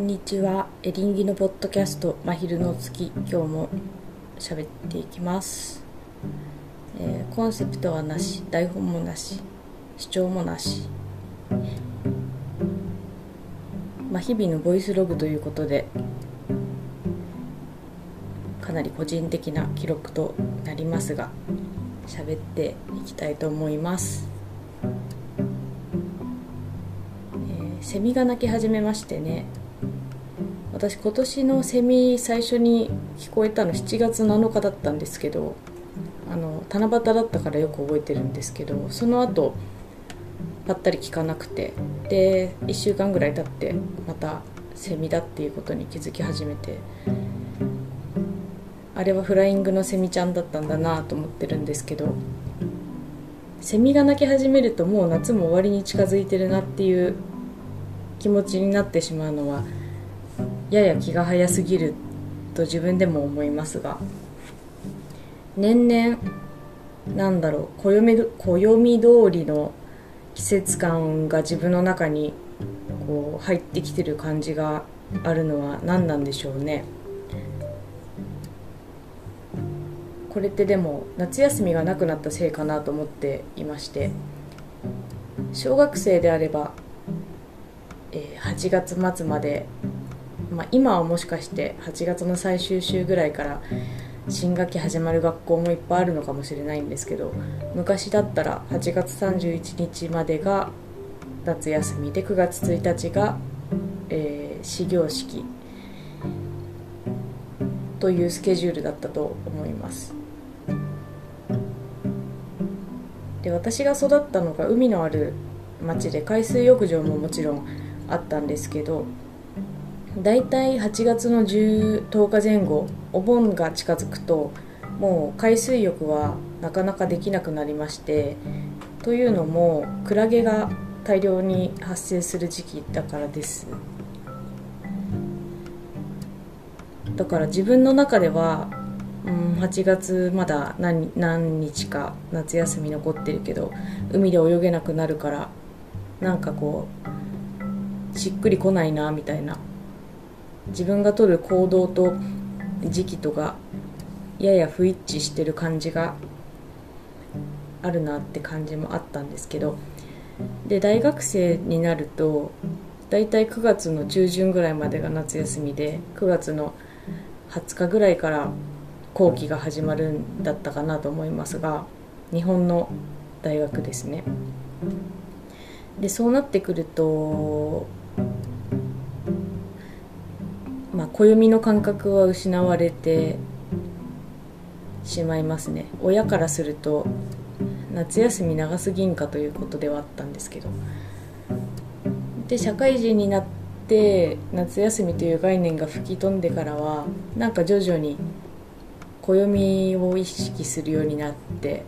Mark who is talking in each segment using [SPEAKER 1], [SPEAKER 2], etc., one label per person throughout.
[SPEAKER 1] んにちは。エリンギのポッドキャスト「真昼の月」今日も喋っていきます、えーコンセプトはなし。台本もなし。主張もなし。まあ日々のボイスログということでかなり個人的な記録となりますが喋っていきたいと思います、セミが鳴き始めましてね。私今年のセミ最初に聞こえたの7月7日だったんですけどあの七夕だったからよく覚えてるんですけどその後ぱったり聞かなくてで1週間ぐらい経ってまたセミだっていうことに気づき始めてあれはフライングのセミちゃんだったんだなと思ってるんですけどセミが鳴き始めるともう夏も終わりに近づいてるなっていう気持ちになってしまうのはやや気が早すぎると自分でも思いますが年々なんだろう暦暦通りの季節感が自分の中にこう入ってきてる感じがあるのは何なんでしょうね。これってでも夏休みがなくなったせいかなと思っていまして小学生であれば、えー8月末まで、まあ、今はもしかして8月の最終週ぐらいから新学期始まる学校もいっぱいあるのかもしれないんですけど昔だったら8月31日までが夏休みで9月1日が、えー始業式というスケジュールだったと思います。で私が育ったのが海のある町で海水浴場ももちろんあったんですけどだいたい8月の 10, 10日前後お盆が近づくともう海水浴はなかなかできなくなりましてというのもクラゲが大量に発生する時期だからです。だから自分の中では、うん、8月まだ何何日か夏休み残ってるけど海で泳げなくなるからなんかこうしっくりこないなみたいな。自分が取る行動と時期とがやや不一致してる感じがあるなって感じもあったんですけどで大学生になると大体9月の中旬ぐらいまでが夏休みで9月の20日ぐらいから後期が始まるんだったかなと思いますが日本の大学ですね。でそうなってくるとまあ暦の感覚は失われてしまいますね。親からすると夏休み長すぎんかということではあったんですけど。で社会人になって夏休みという概念が吹き飛んでからはなんか徐々に暦を意識するようになって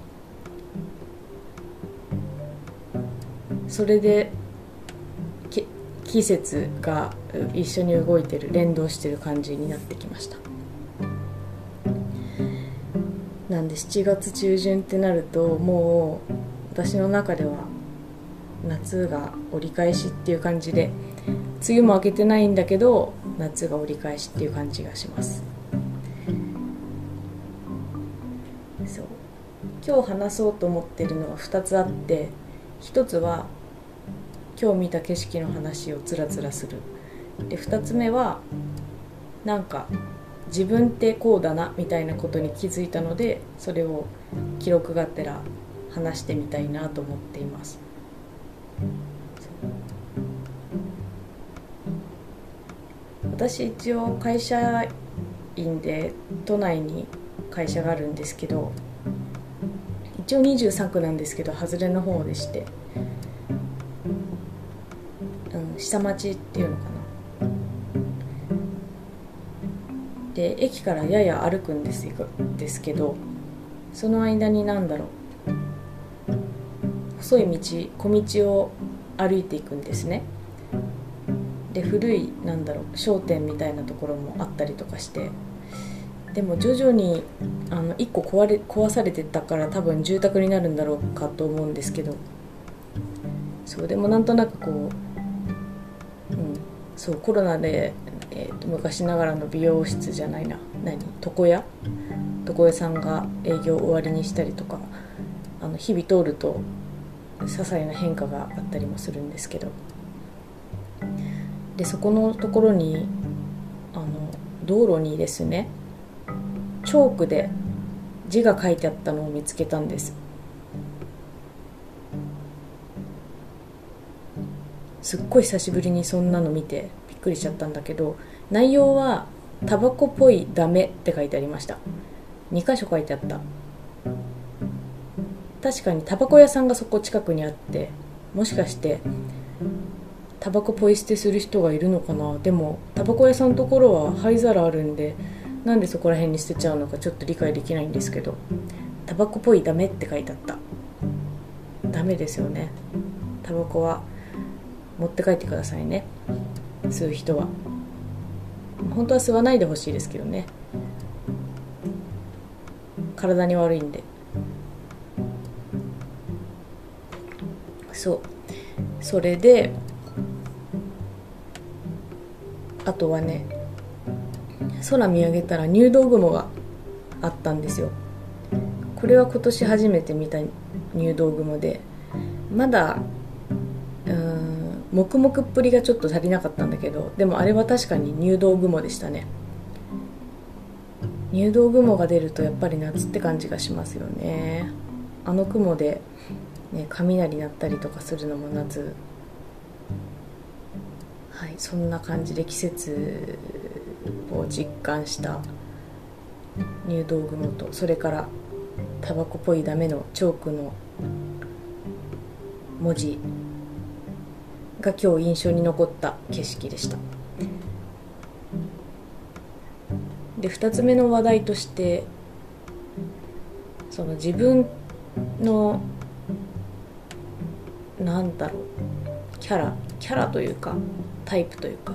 [SPEAKER 1] それで季節が一緒に動いてる連動してる感じになってきました。なんで7月中旬ってなるともう私の中では夏が折り返しっていう感じで梅雨も明けてないんだけど夏が折り返しっていう感じがします。そう。今日話そうと思ってるのは2つあって1つは今日見た景色の話をつらつらする。で2つ目はなんか自分ってこうだなみたいなことに気づいたのでそれを記録がてら話してみたいなと思っています。私一応会社員で都内に会社があるんですけど一応23区なんですけど外れの方でして、うん、下町っていうのかな。で駅からやや歩くんですですけどその間に何だろう。細い道小道を歩いていくんですね。で古いなんだろう商店みたいなところもあったりとかして。でも徐々にあの1個壊れ壊されてたから多分住宅になるんだろうかと思うんですけど。そうでもなんとなくこう、そうコロナで、えーと、昔ながらの美容室じゃないな。何？床屋？床屋さんが営業終わりにしたりとかあの日々通ると些細な変化があったりもするんですけど。でそこのところにあの道路にですねチョークで字が書いてあったのを見つけたんです。すっごい久しぶりにそんなの見てびっくりしちゃったんだけど内容は「タバコっぽいダメ」って書いてありました。2箇所書いてあった。確かにタバコ屋さんがそこ近くにあってもしかしてタバコポイ捨てする人がいるのかな？でもタバコ屋さんのところは灰皿あるんでなんでそこら辺に捨てちゃうのかちょっと理解できないんですけどタバコっぽいダメって書いてあった。ダメですよね。タバコは。持って帰ってくださいね。吸う人は。本当は吸わないでほしいですけどね。体に悪いんで。そう。それであとはね空見上げたら入道雲があったんですよ。これは今年初めて見た入道雲でまだ黙々っぷりがちょっと足りなかったんだけどでもあれは確かに入道雲でしたね。入道雲が出るとやっぱり夏って感じがしますよね。あの雲で、ね、雷鳴ったりとかするのも夏。はいそんな感じで季節を実感した入道雲とそれからタバコっぽいダメのチョークの文字。が今日印象に残った景色でした。で2つ目の話題としてその自分のなんだろうキャラキャラというかタイプというか、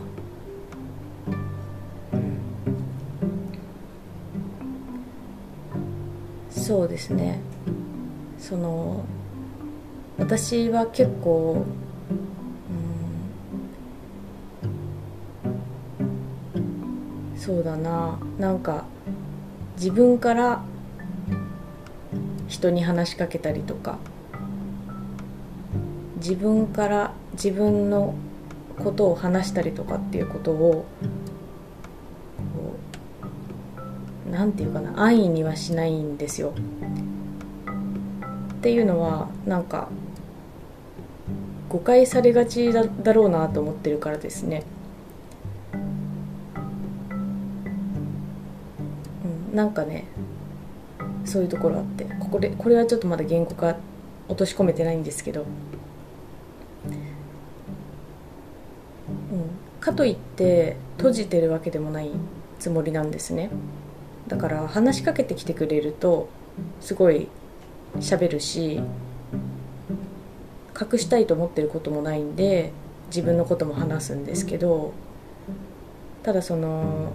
[SPEAKER 1] そうですね。その私は結構そうだななんか自分から人に話しかけたりとか自分から自分のことを話したりとかっていうことを何て言うかな安易にはしないんですよ。っていうのはなんか誤解されがちだだろうなと思ってるからですね。なんかねそういうところあってここでこれはちょっとまだ言語化落とし込めてないんですけど、うん、かといって閉じてるわけでもないつもりなんですね。だから話しかけてきてくれるとすごい喋るし隠したいと思ってることもないんで自分のことも話すんですけどただその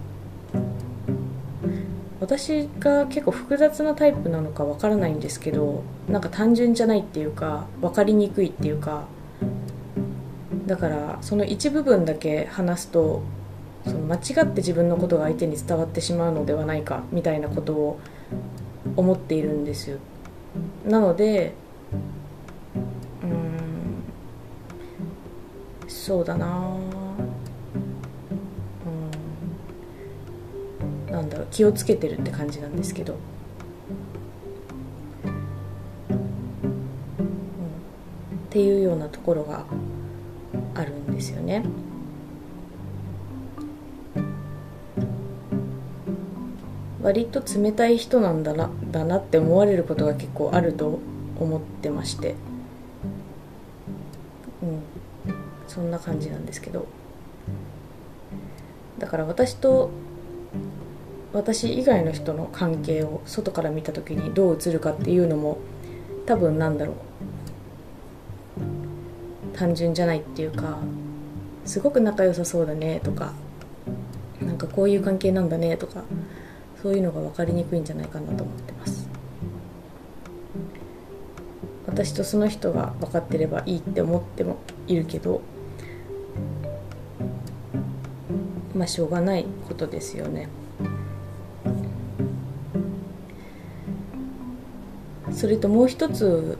[SPEAKER 1] 私が結構複雑なタイプなのかわからないんですけどなんか単純じゃないっていうか分かりにくいっていうか。だからその一部分だけ話すとその間違って自分のことが相手に伝わってしまうのではないかみたいなことを思っているんですよ。なのでうんそうだななんだろう気をつけてるって感じなんですけど、うん、っていうようなところがあるんですよね。割と冷たい人なんだなだなって思われることが結構あると思ってまして。うん。そんな感じなんですけど。だから私と私以外の人の関係を外から見た時にどう映るかっていうのも多分なんだろう単純じゃないっていうかすごく仲良さそうだねとかなんかこういう関係なんだねとかそういうのが分かりにくいんじゃないかなと思ってます私とその人が分かってればいいって思ってもいるけどまあしょうがないことですよね。それともう一つ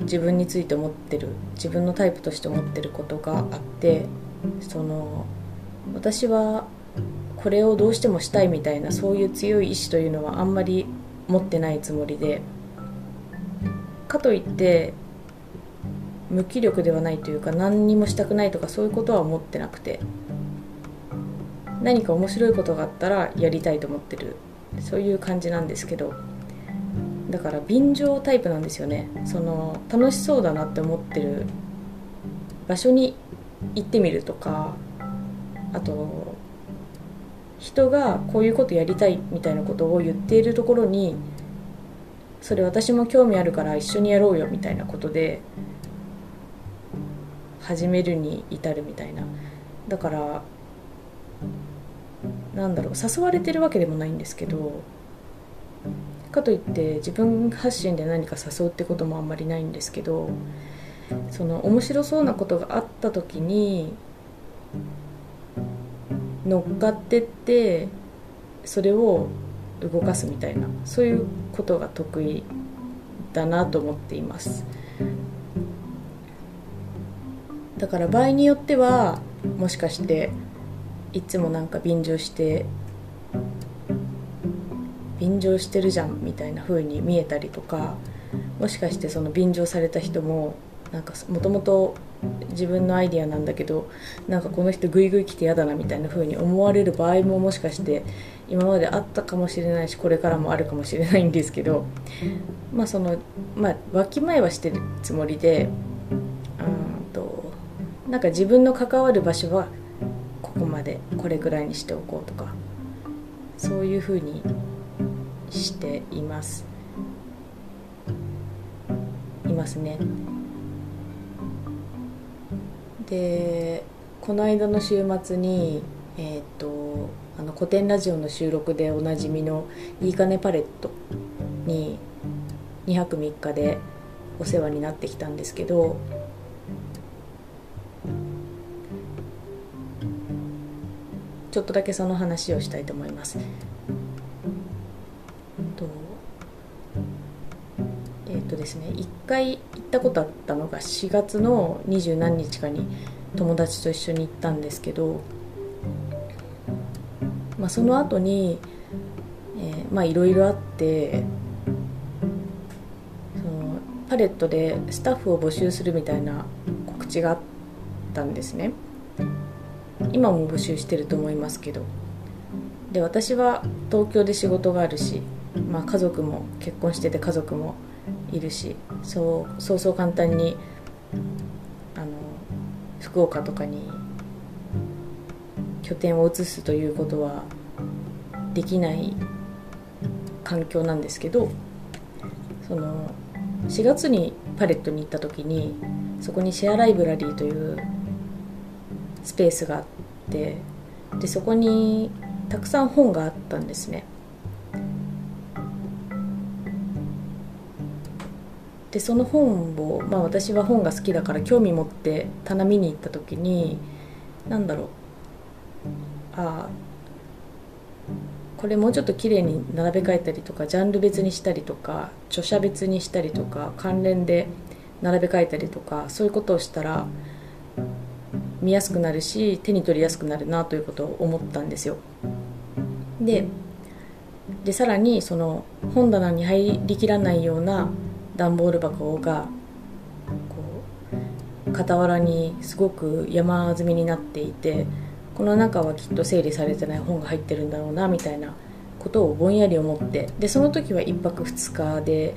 [SPEAKER 1] 自分について思ってる自分のタイプとして思ってることがあってその私はこれをどうしてもしたいみたいなそういう強い意志というのはあんまり持ってないつもりでかといって無気力ではないというか何にもしたくないとかそういうことは思ってなくて何か面白いことがあったらやりたいと思ってるそういう感じなんですけどだから便乗タイプなんですよね。その楽しそうだなって思ってる場所に行ってみるとかあと人がこういうことやりたいみたいなことを言っているところにそれ私も興味あるから一緒にやろうよみたいなことで始めるに至るみたいな。だからなんだろう誘われてるわけでもないんですけどかといって自分発信で何か誘うってこともあんまりないんですけどその面白そうなことがあった時に乗っかってってそれを動かすみたいなそういうことが得意だなと思っています。だから場合によってはもしかしていつもなんか便乗して便乗してるじゃんみたいな風に見えたりとかもしかしてその便乗された人もなんかもともと自分のアイディアなんだけどなんかこの人グイグイ来て嫌だなみたいな風に思われる場合ももしかして今まであったかもしれないしこれからもあるかもしれないんですけどまあそのまあわきまえはしてるつもりでうんとなんか自分の関わる場所はここまでこれぐらいにしておこうとかそういう風にしていますいますねでこの間の週末にえっ、ー、とあの古典ラジオの収録でおなじみのいいかねパレットに2泊3日でお世話になってきたんですけどちょっとだけその話をしたいと思います。っ、とですね1回行ったことあったのが4月の二十何日かに友達と一緒に行ったんですけど、まあ、その後に、えー、まあいろいろあってそのパレットでスタッフを募集するみたいな告知があったんですね。今も募集してると思いますけど。で私は東京で仕事があるしまあ、家族も結婚してて家族もいるしそうそうそう簡単にあの福岡とかに拠点を移すということはできない環境なんですけどその4月にパレットに行った時にそこにシェアライブラリーというスペースがあってでそこにたくさん本があったんですね。でその本を、まあ、私は本が好きだから興味持って棚見に行った時に何だろうああこれもうちょっと綺麗に並べ替えたりとかジャンル別にしたりとか著者別にしたりとか関連で並べ替えたりとかそういうことをしたら見やすくなるし手に取りやすくなるなということを思ったんですよ。ででさらにその本棚に入りきらないような段ボール箱がこう傍らにすごく山積みになっていてこの中はきっと整理されてない本が入ってるんだろうなみたいなことをぼんやり思ってでその時は1泊2日で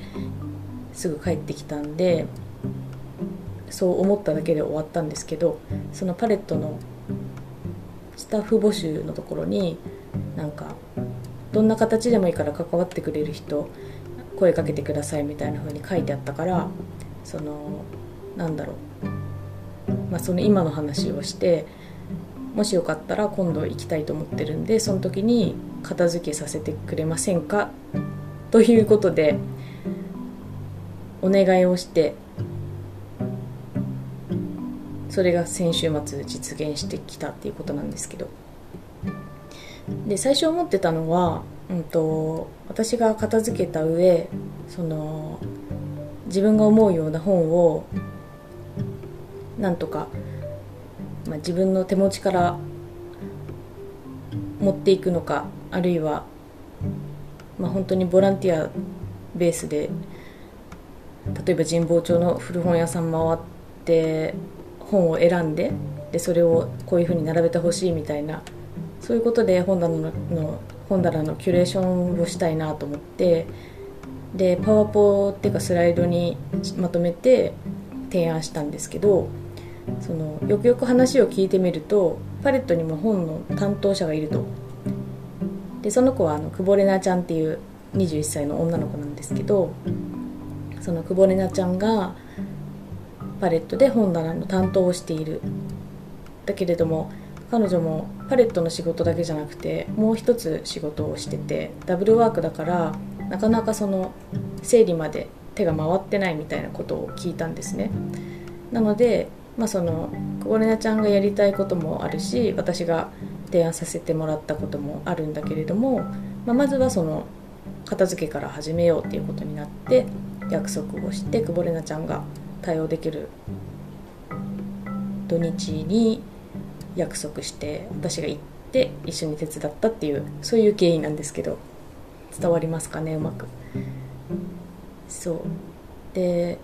[SPEAKER 1] すぐ帰ってきたんでそう思っただけで終わったんですけどそのパレットのスタッフ募集のところになんかどんな形でもいいから関わってくれる人声かけてくださいみたいな風に書いてあったからそのなんだろう、まあ、その今の話をしてもしよかったら今度行きたいと思ってるんでその時に片付けさせてくれませんか？ということでお願いをしてそれが先週末実現してきたっていうことなんですけど。で最初思ってたのは、うんと、私が片付けた上その自分が思うような本をなんとか、まあ、自分の手持ちから持っていくのかあるいは、まあ、本当にボランティアベースで例えば神保町の古本屋さん回って本を選んででそれをこういうふうに並べてほしいみたいなそういうことで本棚のの本棚のキュレーションをしたいなと思ってでパワポっていうかスライドにまとめて提案したんですけどそのよくよく話を聞いてみるとパレットにも本の担当者がいると。でその子はあの久保玲奈ちゃんっていう21歳の女の子なんですけどその久保玲奈ちゃんがパレットで本棚の担当をしている。だけれども彼女もパレットの仕事だけじゃなくてもう一つ仕事をしててダブルワークだからなかなかその整理まで手が回ってないみたいなことを聞いたんですね。なので、まあ、その久保玲奈ちゃんがやりたいこともあるし私が提案させてもらったこともあるんだけれども、まあ、まずはその片付けから始めようっていうことになって約束をして久保玲奈ちゃんが対応できる土日に約束して私が行って一緒に手伝ったっていうそういう経緯なんですけど伝わりますかねうまく。そう。で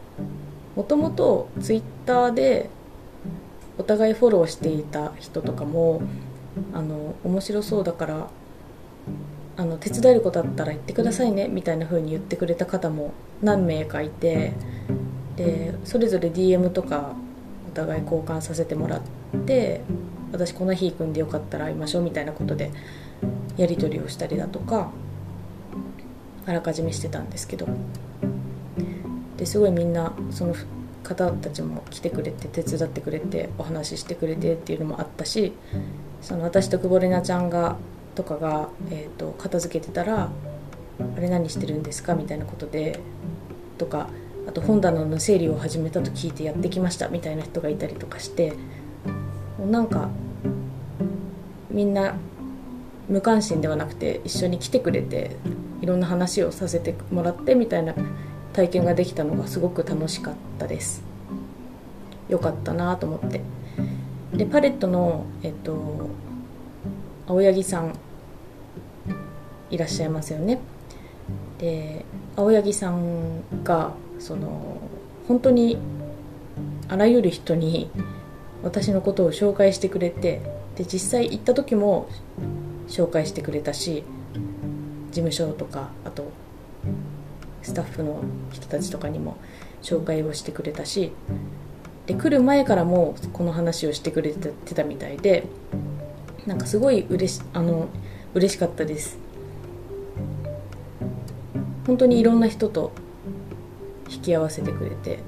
[SPEAKER 1] もともとツイッターでお互いフォローしていた人とかもあの面白そうだからあの手伝えることあったら言ってくださいねみたいな風に言ってくれた方も何名かいてでそれぞれ DM とかお互い交換させてもらって私この日行くんでよかったら会いましょうみたいなことでやり取りをしたりだとかあらかじめしてたんですけどですごいみんなその方たちも来てくれて手伝ってくれてお話ししてくれてっていうのもあったしその私と久保玲奈ちゃんがとかが、えーと、片付けてたら「あれ何してるんですか?」みたいなことでとかあと本棚の整理を始めたと聞いてやってきましたみたいな人がいたりとかしてなんかみんな無関心ではなくて一緒に来てくれていろんな話をさせてもらってみたいな体験ができたのがすごく楽しかったです。よかったなと思って。でパレットのえっと青柳さんいらっしゃいますよね。で青柳さんがその本当にあらゆる人に私のことを紹介してくれてで実際行った時も紹介してくれたし事務所とかあとスタッフの人たちとかにも紹介をしてくれたしで来る前からもこの話をしてくれてたみたいでなんかすごい嬉しあの嬉しかったです。本当にいろんな人と引き合わせてくれて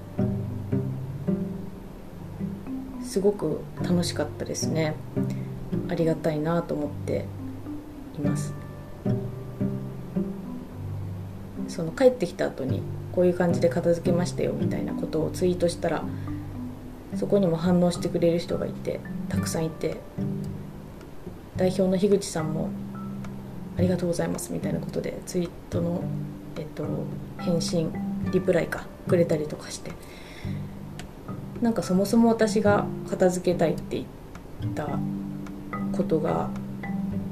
[SPEAKER 1] すごく楽しかったですね。ありがたいなと思っています。その帰ってきた後にこういう感じで片付けましたよみたいなことをツイートしたらそこにも反応してくれる人がいてたくさんいて代表の樋口さんも「ありがとうございます」みたいなことでツイートの、えっと、返信リプライかくれたりとかしてなんかそもそも私が片付けたいって言ったことが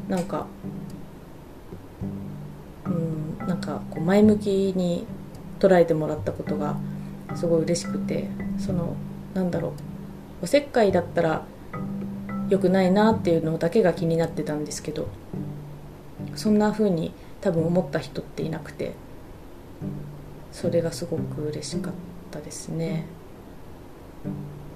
[SPEAKER 1] なんかうんなんかこう前向きに捉えてもらったことがすごい嬉しくてそのなんだろうおせっかいだったら良くないなっていうのだけが気になってたんですけどそんな風に多分思った人っていなくてそれがすごく嬉しかったですね。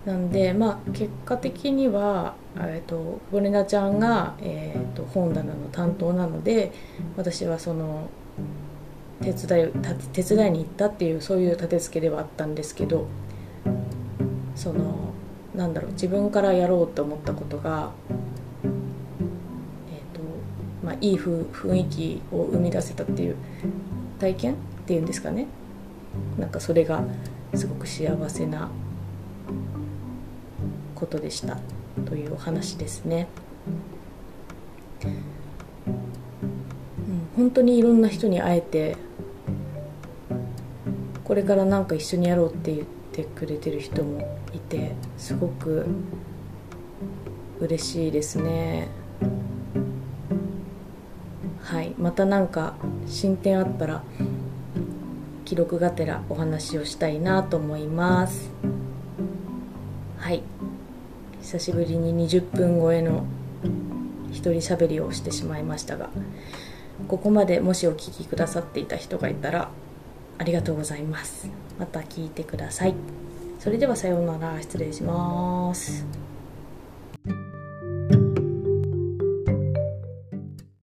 [SPEAKER 1] なんでまあ結果的には、えーと、ゴレナちゃんが、えーと、本棚の担当なので私はその手伝い手伝いに行ったっていうそういう立て付けではあったんですけどそのなんだろう自分からやろうと思ったことが、えーとまあ、いい雰囲気を生み出せたっていう体験っていうんですかね。なんかそれがすごく幸せなことでした。というお話ですね。うん本当にいろんな人に会えてこれからなんか一緒にやろうって言ってくれてる人もいてすごく嬉しいですね。はいまたなんか進展あったら記録がてらお話をしたいなと思います。はい。久しぶりに20分超えの一人喋りをしてしまいましたがここまでもしお聞きくださっていた人がいたらありがとうございます。また聞いてください。それではさようなら。失礼します。